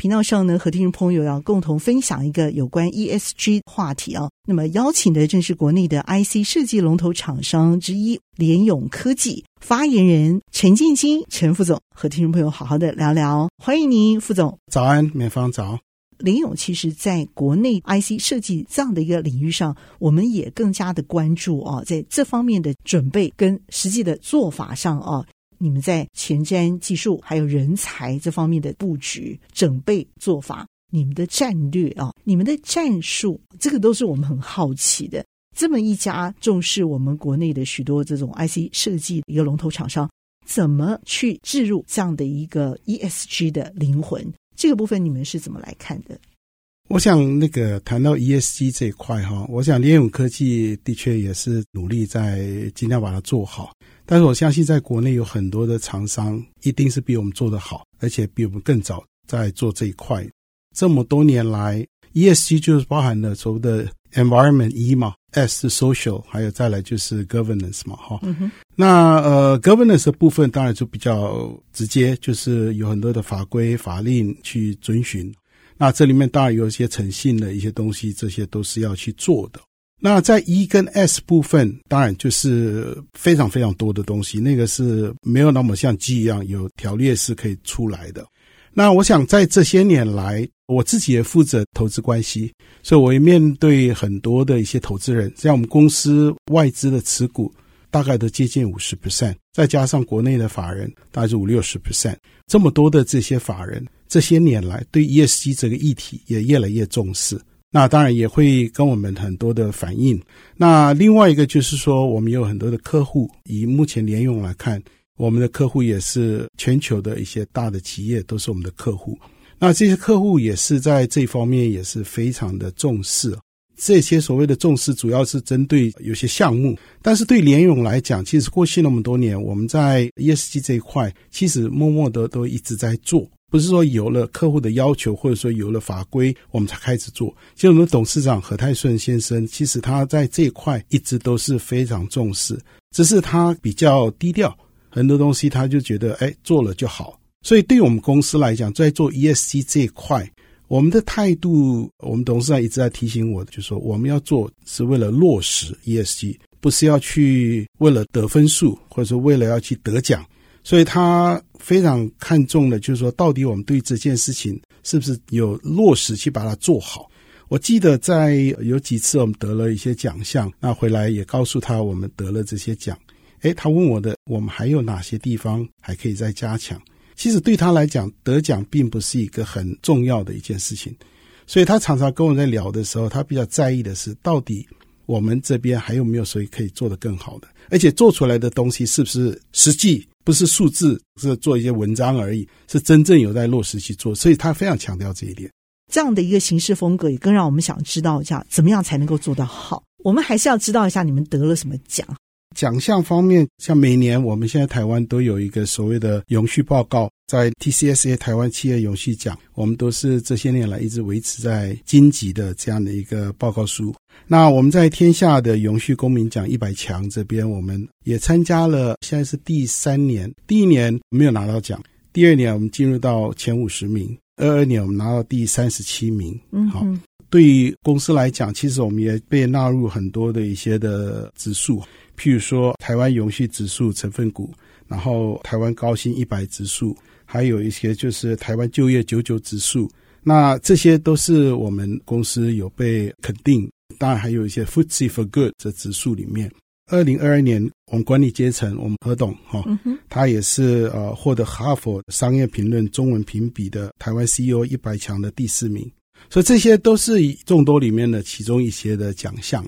频道上呢，和听众朋友要共同分享一个有关 ESG 话题啊。那么邀请的正是国内的 IC 设计龙头厂商之一联咏科技发言人陈建金陈副总，和听众朋友好好的聊聊。欢迎您，副总。早安，美方早。联咏其实在国内 IC 设计这样的一个领域上，我们也更加的关注啊，在这方面的准备跟实际的做法上啊。你们在前瞻技术还有人才这方面的布局、准备做法，你们的战略啊，你们的战术，这个都是我们很好奇的。这么一家重视我们国内的许多这种 IC 设计一个龙头厂商，怎么去置入这样的一个 ESG 的灵魂？这个部分你们是怎么来看的？我想那个谈到 ESG 这一块哈，我想联咏科技的确也是努力在尽量把它做好。但是我相信，在国内有很多的厂商一定是比我们做得好，而且比我们更早在做这一块。这么多年来，ESG 就是包含了所谓的 environment E 嘛，S 是 social，还有再来就是 governance 嘛，哈。那呃，governance 的部分当然就比较直接，就是有很多的法规法令去遵循。那这里面当然有一些诚信的一些东西，这些都是要去做的。那在 E 跟 S 部分，当然就是非常非常多的东西，那个是没有那么像 G 一样有条列式可以出来的。那我想在这些年来，我自己也负责投资关系，所以我也面对很多的一些投资人，像我们公司外资的持股大概都接近五十 percent，再加上国内的法人大概是五六十 percent，这么多的这些法人，这些年来对 ESG 这个议题也越来越重视。那当然也会跟我们很多的反应。那另外一个就是说，我们有很多的客户，以目前联永来看，我们的客户也是全球的一些大的企业，都是我们的客户。那这些客户也是在这方面也是非常的重视。这些所谓的重视，主要是针对有些项目，但是对联永来讲，其实过去那么多年，我们在 ESG 这一块，其实默默的都一直在做。不是说有了客户的要求，或者说有了法规，我们才开始做。其实我们董事长何泰顺先生，其实他在这一块一直都是非常重视，只是他比较低调，很多东西他就觉得，哎，做了就好。所以对于我们公司来讲，在做 ESG 这一块，我们的态度，我们董事长一直在提醒我，就说我们要做是为了落实 ESG，不是要去为了得分数，或者说为了要去得奖。所以他非常看重的，就是说，到底我们对这件事情是不是有落实去把它做好？我记得在有几次我们得了一些奖项，那回来也告诉他我们得了这些奖。诶，他问我的，我们还有哪些地方还可以再加强？其实对他来讲，得奖并不是一个很重要的一件事情。所以他常常跟我在聊的时候，他比较在意的是，到底我们这边还有没有谁可以做得更好的，而且做出来的东西是不是实际？不是数字，是做一些文章而已，是真正有在落实去做，所以他非常强调这一点。这样的一个行事风格，也更让我们想知道一下，怎么样才能够做得好。我们还是要知道一下你们得了什么奖。奖项方面，像每年我们现在台湾都有一个所谓的永续报告，在 TCSA 台湾企业永续奖，我们都是这些年来一直维持在金级的这样的一个报告书。那我们在天下的永续公民奖一百强这边，我们也参加了，现在是第三年，第一年没有拿到奖，第二年我们进入到前五十名，二二年我们拿到第三十七名。嗯，好，对于公司来讲，其实我们也被纳入很多的一些的指数。譬如说，台湾永续指数成分股，然后台湾高薪一百指数，还有一些就是台湾就业九九指数，那这些都是我们公司有被肯定。当然，还有一些 FTSE for Good 这指数里面，二零二二年我们管理阶层，我们何董哈，他也是呃获得哈佛商业评论中文评比的台湾 CEO 一百强的第四名，所以这些都是众多里面的其中一些的奖项。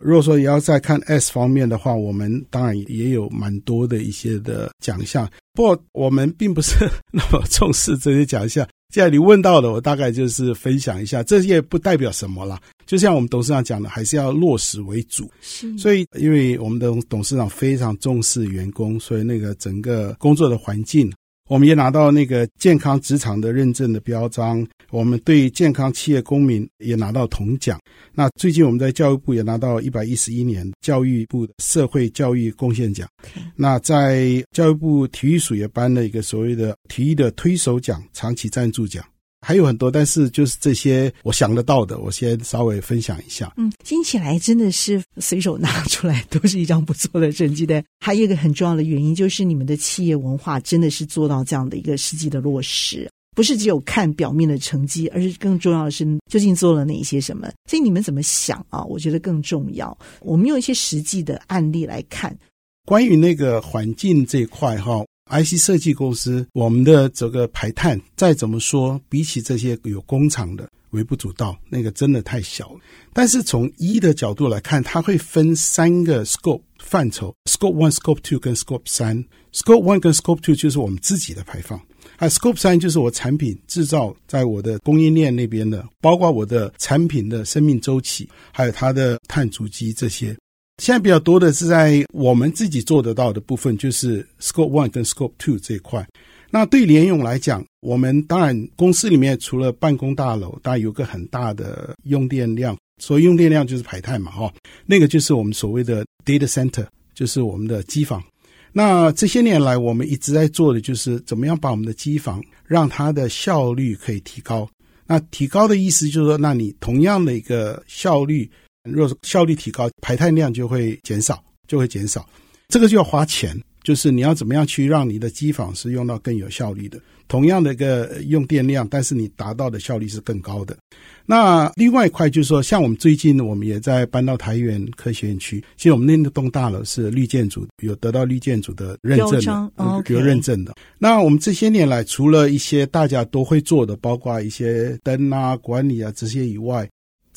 如果说也要再看 S 方面的话，我们当然也有蛮多的一些的奖项，不过我们并不是那么重视这些奖项。既然你问到了，我大概就是分享一下，这也不代表什么啦。就像我们董事长讲的，还是要落实为主。是，所以因为我们的董事长非常重视员工，所以那个整个工作的环境。我们也拿到那个健康职场的认证的标章，我们对健康企业公民也拿到铜奖。那最近我们在教育部也拿到一百一十一年教育部的社会教育贡献奖。那在教育部体育署也颁了一个所谓的体育的推手奖、长期赞助奖。还有很多，但是就是这些我想得到的，我先稍微分享一下。嗯，听起来真的是随手拿出来都是一张不错的成绩单。还有一个很重要的原因，就是你们的企业文化真的是做到这样的一个实际的落实，不是只有看表面的成绩，而是更重要的是究竟做了哪些什么。所以你们怎么想啊？我觉得更重要。我们用一些实际的案例来看，关于那个环境这一块哈。IC 设计公司，我们的这个排碳再怎么说，比起这些有工厂的微不足道，那个真的太小了。但是从 E 的角度来看，它会分三个 scope 范畴：scope one、scope two 跟 scope 三。scope one 跟 scope two 就是我们自己的排放，而 scope 三就是我产品制造在我的供应链那边的，包括我的产品的生命周期，还有它的碳足迹这些。现在比较多的是在我们自己做得到的部分，就是 Scope One 跟 Scope Two 这一块。那对联咏来讲，我们当然公司里面除了办公大楼，当然有个很大的用电量，所以用电量就是排碳嘛，哈，那个就是我们所谓的 Data Center，就是我们的机房。那这些年来，我们一直在做的就是怎么样把我们的机房让它的效率可以提高。那提高的意思就是说，那你同样的一个效率。若是效率提高，排碳量就会减少，就会减少。这个就要花钱，就是你要怎么样去让你的机房是用到更有效率的。同样的一个用电量，但是你达到的效率是更高的。那另外一块就是说，像我们最近我们也在搬到台园科学园区，其实我们那栋大楼是绿建筑，有得到绿建筑的认证的，有认证的。那我们这些年来，除了一些大家都会做的，包括一些灯啊、管理啊这些以外，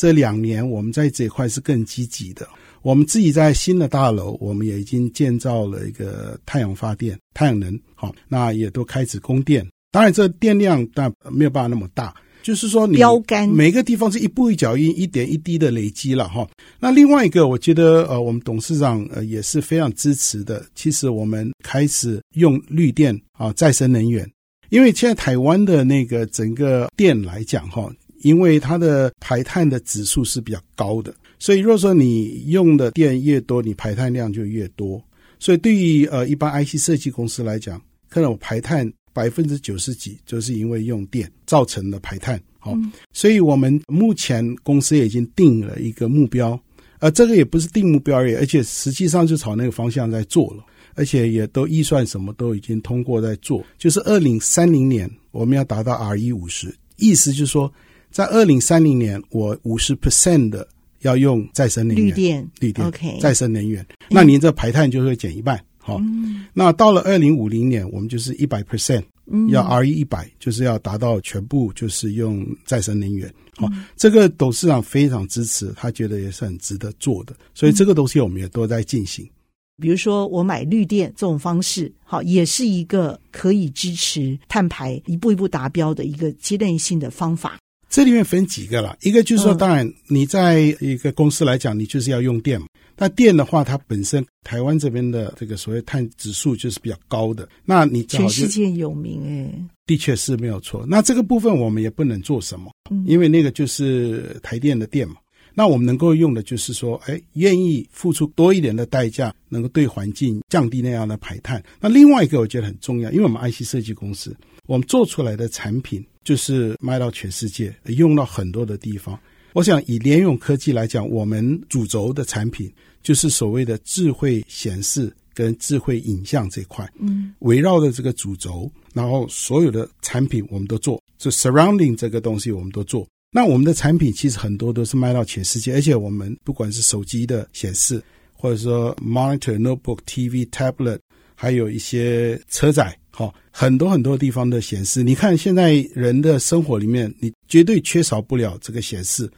这两年，我们在这一块是更积极的。我们自己在新的大楼，我们也已经建造了一个太阳发电、太阳能，好，那也都开始供电。当然，这电量但没有办法那么大，就是说你标杆每个地方是一步一脚印、一点一滴的累积了哈。那另外一个，我觉得呃，我们董事长呃也是非常支持的。其实我们开始用绿电啊，再生能源，因为现在台湾的那个整个电来讲哈。因为它的排碳的指数是比较高的，所以如果说你用的电越多，你排碳量就越多。所以对于呃一般 IC 设计公司来讲，可能我排碳百分之九十几就是因为用电造成的排碳。好，嗯，所以我们目前公司也已经定了一个目标，呃这个也不是定目标而已，而且实际上就朝那个方向在做了，而且也都预算什么都已经通过在做，就是二零三零年我们要达到 RE 五十，意思就是说。在二零三零年，我五十 percent 的要用再生能源，绿电，绿电，OK，再生能源，那您这排碳就会减一半，好、嗯。那到了二零五零年，我们就是一百 percent，要 RE 一百，就是要达到全部就是用再生能源，好、嗯。这个董事长非常支持，他觉得也是很值得做的，所以这个东西我们也都在进行。比如说，我买绿电这种方式，好，也是一个可以支持碳排一步一步达标的一个阶段性的方法。这里面分几个了，一个就是说，当然你在一个公司来讲，你就是要用电嘛。那电的话，它本身台湾这边的这个所谓碳指数就是比较高的。那你全世界有名哎，的确是没有错。那这个部分我们也不能做什么，因为那个就是台电的电嘛。那我们能够用的就是说，哎，愿意付出多一点的代价，能够对环境降低那样的排碳。那另外一个我觉得很重要，因为我们 IC 设计公司，我们做出来的产品。就是卖到全世界，用到很多的地方。我想以联咏科技来讲，我们主轴的产品就是所谓的智慧显示跟智慧影像这块。嗯，围绕着这个主轴，然后所有的产品我们都做，就 surrounding 这个东西我们都做。那我们的产品其实很多都是卖到全世界，而且我们不管是手机的显示，或者说 monitor、notebook、TV、tablet，还有一些车载。好，很多很多地方的显示，你看现在人的生活里面，你绝对缺少不了这个显示，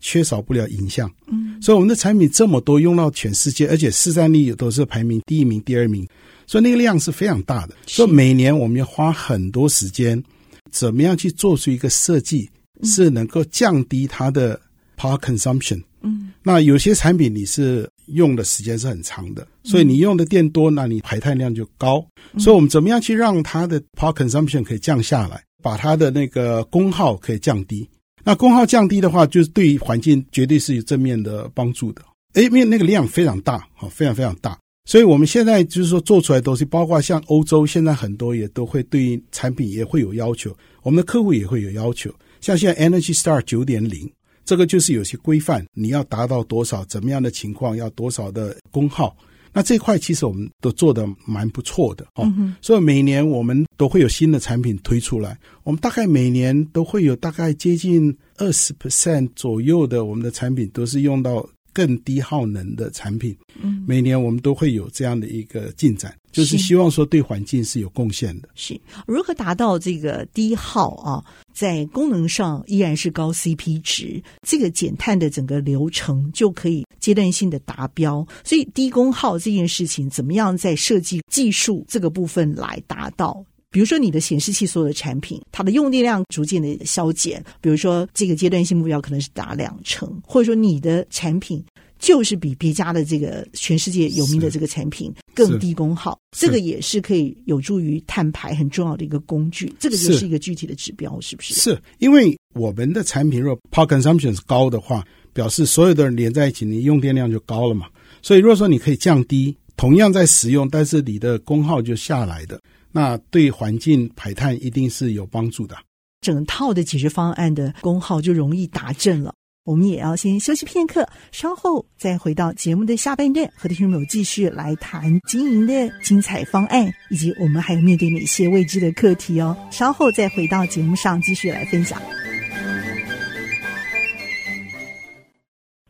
缺少不了影像。嗯，所以我们的产品这么多，用到全世界，而且市占率都是排名第一名、第二名，所以那个量是非常大的。所以每年我们要花很多时间怎么样去做出一个设计，是能够降低它的 power consumption。嗯，那有些产品你是用的时间是很长的，所以你用的电多，那你排碳量就高。所以我们怎么样去让它的 power consumption 可以降下来，把它的那个功耗可以降低？那功耗降低的话，就是对于环境绝对是有正面的帮助的。诶，因为那个量非常大，哈，非常非常大。所以我们现在就是说做出来的东西，包括像欧洲现在很多也都会对产品也会有要求，我们的客户也会有要求。像现在 Energy Star 九点零，这个就是有些规范，你要达到多少，怎么样的情况，要多少的功耗。那这块其实我们都做的蛮不错的哦。所以每年我们都会有新的产品推出来，我们大概每年都会有大概接近二十 percent 左右的我们的产品都是用到。更低耗能的产品，嗯，每年我们都会有这样的一个进展，就是希望说对环境是有贡献的。是如何达到这个低耗啊？在功能上依然是高 CP 值，这个减碳的整个流程就可以阶段性的达标。所以低功耗这件事情，怎么样在设计技术这个部分来达到？比如说，你的显示器所有的产品，它的用电量逐渐的消减。比如说，这个阶段性目标可能是达两成，或者说你的产品就是比别家的这个全世界有名的这个产品更低功耗，这个也是可以有助于碳排很重要的一个工具。这个就是一个具体的指标，是不是？是因为我们的产品如果 power consumption 是高的话，表示所有的人连在一起，你用电量就高了嘛。所以如果说你可以降低，同样在使用，但是你的功耗就下来的。那对环境排碳一定是有帮助的，整套的解决方案的功耗就容易达阵了。我们也要先休息片刻，稍后再回到节目的下半段，和听众朋友继续来谈经营的精彩方案，以及我们还有面对哪些未知的课题哦。稍后再回到节目上继续来分享。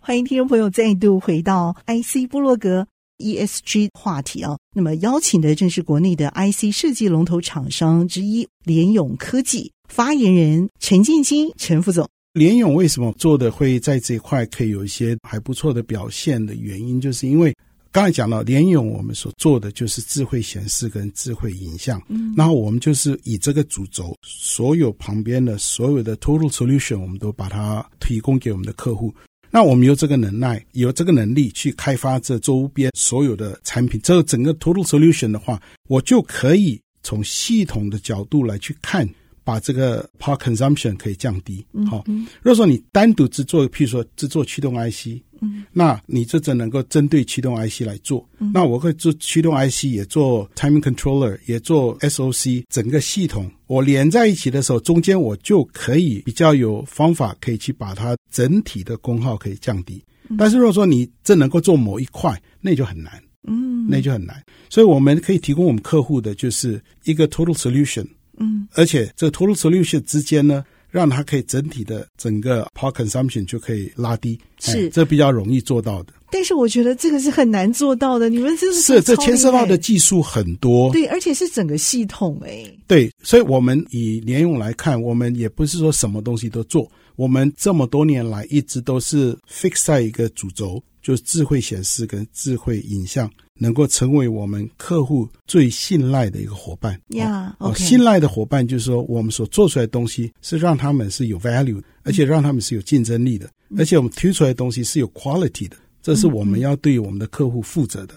欢迎听众朋友再度回到 IC 部落格。ESG 话题啊，那么邀请的正是国内的 IC 设计龙头厂商之一联咏科技发言人陈建金陈副总。联咏为什么做的会在这一块可以有一些还不错的表现的原因，就是因为刚才讲到联咏我们所做的就是智慧显示跟智慧影像，嗯，然后我们就是以这个主轴，所有旁边的所有的 total solution，我们都把它提供给我们的客户。那我们有这个能耐，有这个能力去开发这周边所有的产品，这个整个 total solution 的话，我就可以从系统的角度来去看，把这个 power consumption 可以降低。好，如果说你单独只做，譬如说只做驱动 IC。嗯，那你这只能够针对驱动 IC 来做。嗯，那我会做驱动 IC，也做 timing controller，也做 SOC，整个系统我连在一起的时候，中间我就可以比较有方法可以去把它整体的功耗可以降低。嗯，但是如果说你这能够做某一块，那就很难。嗯，那就很难。所以我们可以提供我们客户的就是一个 total solution。嗯，而且这 total solution 之间呢。让它可以整体的整个 power consumption 就可以拉低，是、哎、这比较容易做到的。但是我觉得这个是很难做到的。你们这是是这牵涉到的技术很多，对，而且是整个系统哎。对，所以我们以联用来看，我们也不是说什么东西都做，我们这么多年来一直都是 fix 在一个主轴，就是智慧显示跟智慧影像。能够成为我们客户最信赖的一个伙伴呀，yeah, okay. 信赖的伙伴就是说，我们所做出来的东西是让他们是有 value，而且让他们是有竞争力的，而且我们推出来的东西是有 quality 的，这是我们要对我们的客户负责的。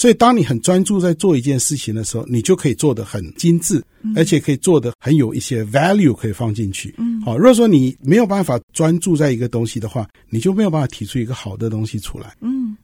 所以，当你很专注在做一件事情的时候，你就可以做得很精致，而且可以做得很有一些 value 可以放进去。嗯，好，如果说你没有办法专注在一个东西的话，你就没有办法提出一个好的东西出来。嗯，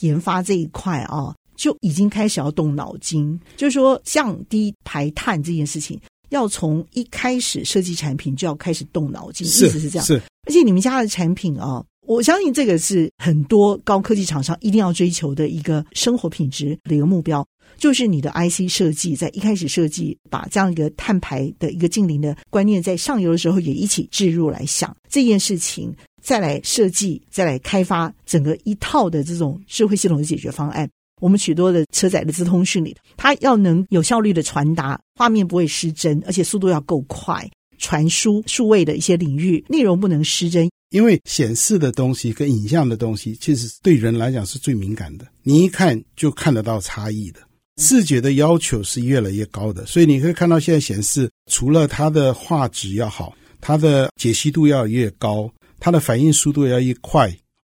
研发这一块啊。就已经开始要动脑筋，就是说降低排碳这件事情，要从一开始设计产品就要开始动脑筋，意思是这样。是，而且你们家的产品啊，我相信这个是很多高科技厂商一定要追求的一个生活品质的一个目标，就是你的 IC 设计在一开始设计，把这样一个碳排的一个净零的观念在上游的时候也一起置入来想这件事情，再来设计，再来开发整个一套的这种智慧系统的解决方案。我们许多的车载的资通讯里，它要能有效率的传达，画面不会失真，而且速度要够快，传输数位的一些领域内容不能失真。因为显示的东西跟影像的东西，其实对人来讲是最敏感的，你一看就看得到差异的。视觉的要求是越来越高的，所以你可以看到现在显示，除了它的画质要好，它的解析度要越高，它的反应速度要越快。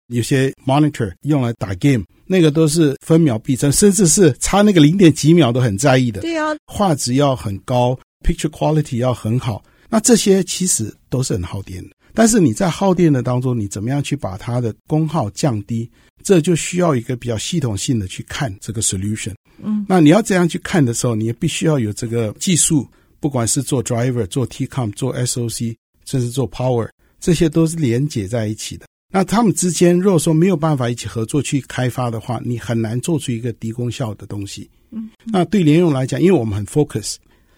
有些 monitor 用来打 game，那个都是分秒必争，甚至是差那个零点几秒都很在意的。对啊，画质要很高，picture quality 要很好。那这些其实都是很耗电的。但是你在耗电的当中，你怎么样去把它的功耗降低？这就需要一个比较系统性的去看这个 solution。嗯，那你要这样去看的时候，你也必须要有这个技术，不管是做 driver、做 TCOM、做 SOC，甚至做 power，这些都是连接在一起的。那他们之间，如果说没有办法一起合作去开发的话，你很难做出一个低功效的东西。嗯，那对联用来讲，因为我们很 focus，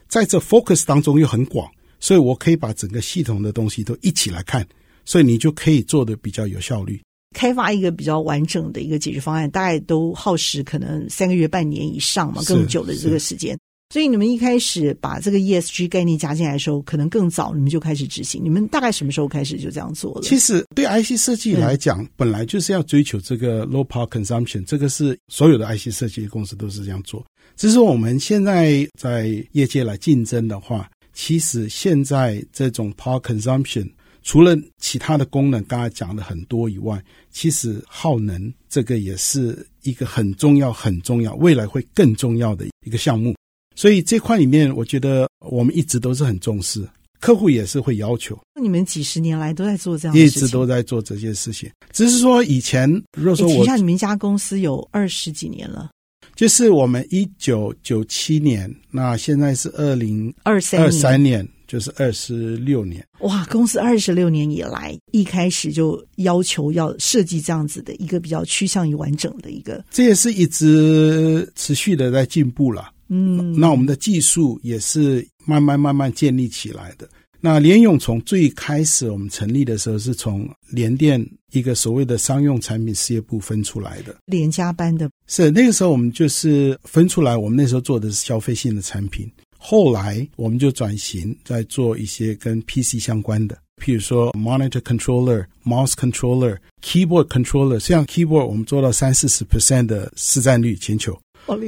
在这 focus 当中又很广，所以我可以把整个系统的东西都一起来看，所以你就可以做的比较有效率。开发一个比较完整的一个解决方案，大概都耗时可能三个月、半年以上嘛，更久的这个时间。所以你们一开始把这个 ESG 概念加进来的时候，可能更早，你们就开始执行。你们大概什么时候开始就这样做了？其实对 IC 设计来讲，嗯、本来就是要追求这个 low power consumption，这个是所有的 IC 设计公司都是这样做。只是我们现在在业界来竞争的话，其实现在这种 power consumption 除了其他的功能刚才讲的很多以外，其实耗能这个也是一个很重要、很重要，未来会更重要的一个项目。所以这块里面，我觉得我们一直都是很重视，客户也是会要求。那你们几十年来都在做这样的事情？一直都在做这件事情，只是说以前，如果说我，提下你们家公司有二十几年了，就是我们一九九七年，那现在是二零二三二三年，就是二十六年。哇，公司二十六年以来，一开始就要求要设计这样子的一个比较趋向于完整的一个，这也是一直持续的在进步了。嗯，那我们的技术也是慢慢慢慢建立起来的。那联咏从最开始我们成立的时候，是从联电一个所谓的商用产品事业部分出来的。联家班的，是那个时候我们就是分出来，我们那时候做的是消费性的产品。后来我们就转型，在做一些跟 PC 相关的，譬如说 monitor controller、mouse controller、keyboard controller。像 keyboard，我们做到三四十 percent 的市占率，全球。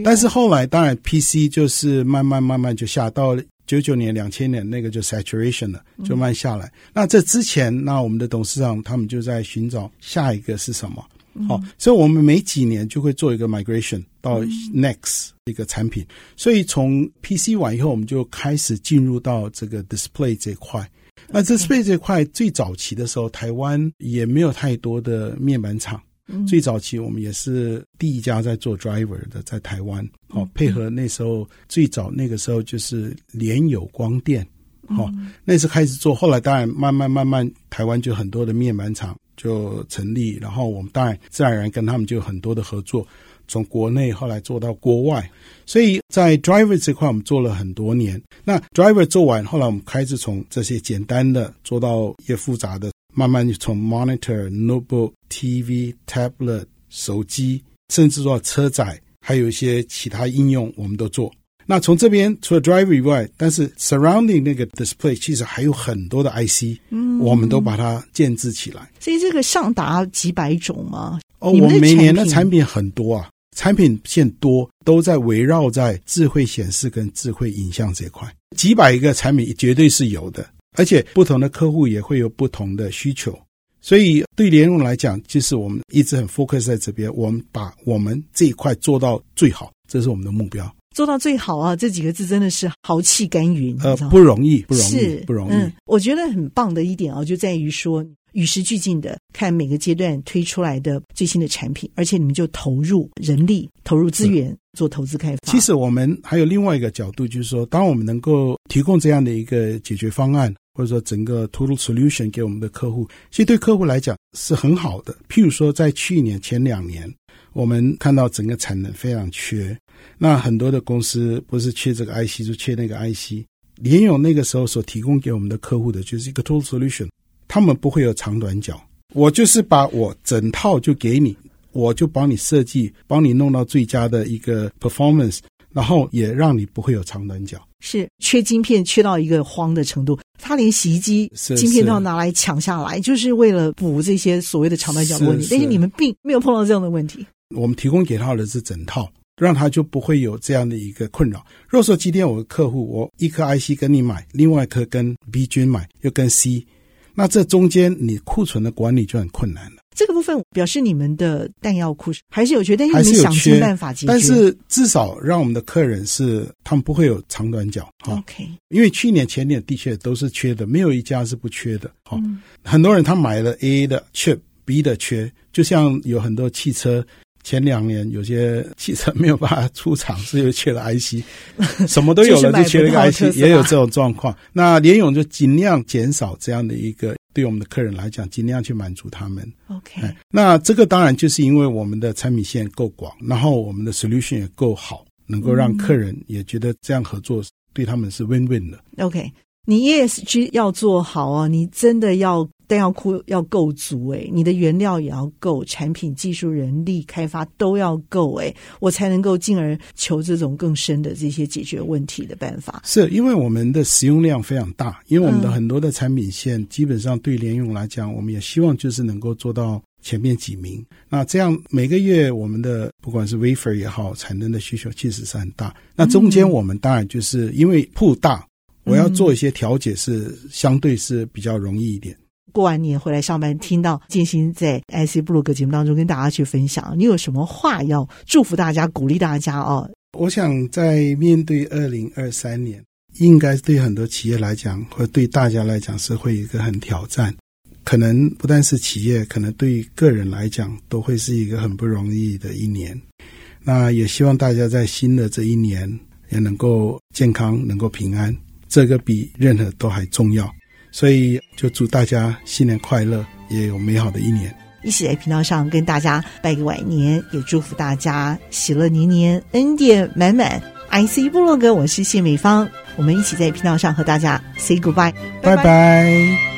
但是后来，当然 PC 就是慢慢慢慢就下到九九年、两千年那个就 saturation 了，就慢下来。嗯、那这之前，那我们的董事长他们就在寻找下一个是什么？好、所以我们每几年就会做一个 migration 到 next 一个产品。所以从 PC 完以后，我们就开始进入到这个 display 这块。那 display 这块最早期的时候，台湾也没有太多的面板厂。最早期我们也是第一家在做 driver 的，在台湾，哦，配合那时候最早那个时候就是联友光电，哦，那时开始做，后来当然慢慢慢慢，台湾就很多的面板厂就成立，然后我们当然自然而然跟他们就有很多的合作，从国内后来做到国外，所以在 driver 这块我们做了很多年。那 driver 做完，后来我们开始从这些简单的做到越复杂的。慢慢就从 monitor、notebook、TV、tablet、手机，甚至说车载，还有一些其他应用，我们都做。那从这边除了 driver 以外，但是 surrounding 那个 display 其实还有很多的 IC，嗯，我们都把它建制起来。所以这个上达几百种吗？哦，我们每年的产品很多啊，产品线多，都在围绕在智慧显示跟智慧影像这块，几百个产品绝对是有的。而且不同的客户也会有不同的需求，所以对联用来讲，就是我们一直很 focus 在这边，我们把我们这一块做到最好，这是我们的目标。做到最好啊，这几个字真的是豪气干云，呃，不容易，不容易，不容易。嗯，我觉得很棒的一点啊，就在于说与时俱进的看每个阶段推出来的最新的产品，而且你们就投入人力、投入资源做投资开发。其实我们还有另外一个角度，就是说，当我们能够提供这样的一个解决方案。或者说整个 total solution 给我们的客户，其实对客户来讲是很好的。譬如说，在去年前两年，我们看到整个产能非常缺，那很多的公司不是缺这个 IC，就缺那个 IC。联咏那个时候所提供给我们的客户的就是一个 total solution，他们不会有长短脚，我就是把我整套就给你，我就帮你设计，帮你弄到最佳的一个 performance。然后也让你不会有长短脚，是缺晶片缺到一个慌的程度，他连洗衣机晶片都要拿来抢下来，就是为了补这些所谓的长短脚的问题。但是你们并没有碰到这样的问题，我们提供给他的是整套，让他就不会有这样的一个困扰。如果说今天我的客户，我一颗 IC 跟你买，另外一颗跟 B 君买，又跟 C，那这中间你库存的管理就很困难了。这个部分表示你们的弹药库还是有缺，但是你们想尽办法解决。但是至少让我们的客人是他们不会有长短脚。OK，因为去年前年的确都是缺的，没有一家是不缺的。哈、嗯，很多人他买了 A 的缺，B 的缺，就像有很多汽车前两年有些汽车没有办法出厂，是因为缺了 IC，什么都有了就缺了一个 IC，也有这种状况。那联勇就尽量减少这样的一个。对我们的客人来讲，尽量去满足他们。OK，那这个当然就是因为我们的产品线够广，然后我们的 solution 也够好，能够让客人也觉得这样合作对他们是 win-win 的。OK，你 ESG 要做好啊，你真的要。弹药库要够足诶，你的原料也要够，产品、技术、人力开发都要够诶，我才能够进而求这种更深的这些解决问题的办法。是因为我们的使用量非常大，因为我们的很多的产品线基本上对联用来讲，我们也希望就是能够做到前面几名。那这样每个月我们的不管是 wafer 也好，产能的需求其实是很大。那中间我们当然就是因为铺大，我要做一些调节，是相对是比较容易一点。过完年回来上班，听到建兴在 IC 部落格节目当中跟大家去分享，你有什么话要祝福大家、鼓励大家哦？我想在面对二零二三年，应该对很多企业来讲，或对大家来讲是会一个很挑战。可能不但是企业，可能对个人来讲，都会是一个很不容易的一年。那也希望大家在新的这一年也能够健康，能够平安，这个比任何都还重要。所以，就祝大家新年快乐，也有美好的一年。一起在频道上跟大家拜个晚年，也祝福大家喜乐年年，恩典满满。IC 部落格，我是谢美芳，我们一起在频道上和大家 say goodbye，拜拜。